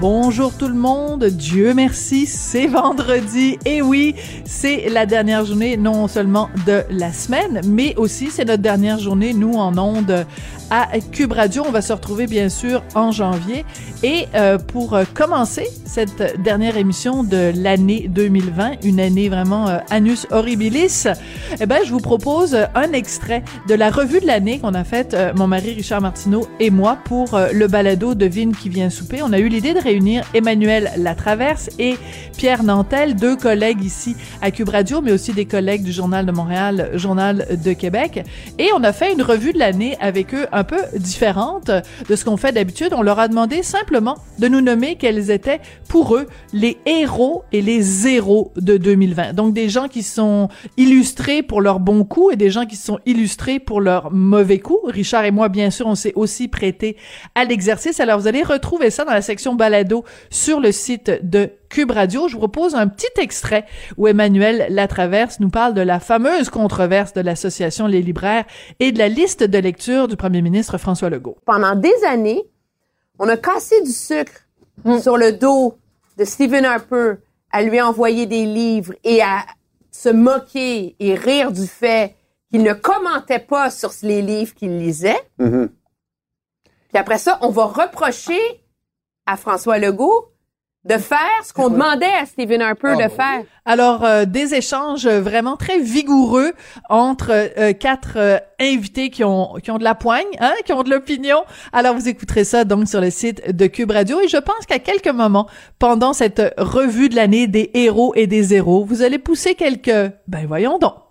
Bonjour tout le monde, Dieu merci, c'est vendredi et oui, c'est la dernière journée non seulement de la semaine, mais aussi c'est notre dernière journée nous en ondes à Cube Radio. On va se retrouver bien sûr en janvier et euh, pour commencer cette dernière émission de l'année 2020, une année vraiment euh, annus horribilis, eh ben je vous propose un extrait de la revue de l'année qu'on a faite euh, mon mari Richard Martineau et moi pour euh, le balado Devine qui vient souper. On a eu l'idée de réunir Emmanuel Latraverse et Pierre Nantel, deux collègues ici à Cube Radio, mais aussi des collègues du Journal de Montréal, Journal de Québec. Et on a fait une revue de l'année avec eux un peu différente de ce qu'on fait d'habitude. On leur a demandé simplement de nous nommer quels étaient pour eux les héros et les zéros de 2020. Donc des gens qui sont illustrés pour leurs bons coups et des gens qui sont illustrés pour leurs mauvais coups. Richard et moi, bien sûr, on s'est aussi prêté à l'exercice. Alors vous allez retrouver ça dans la section balado sur le site de Cube Radio. Je vous propose un petit extrait où Emmanuel Latraverse nous parle de la fameuse controverse de l'association Les Libraires et de la liste de lecture du premier ministre François Legault. Pendant des années, on a cassé du sucre sur le dos de Stephen Harper à lui envoyer des livres et à se moquer et rire du fait qu'il ne commentait pas sur les livres qu'il lisait. Puis après ça, on va reprocher à François Legault de faire ce qu'on demandait à Stephen Harper de faire. Alors, euh, des échanges vraiment très vigoureux entre euh, quatre euh, invités qui ont qui ont de la poigne, hein, qui ont de l'opinion. Alors, vous écouterez ça donc sur le site de Cube Radio. Et je pense qu'à quelques moments, pendant cette revue de l'année des héros et des zéros, vous allez pousser quelques... Ben voyons donc.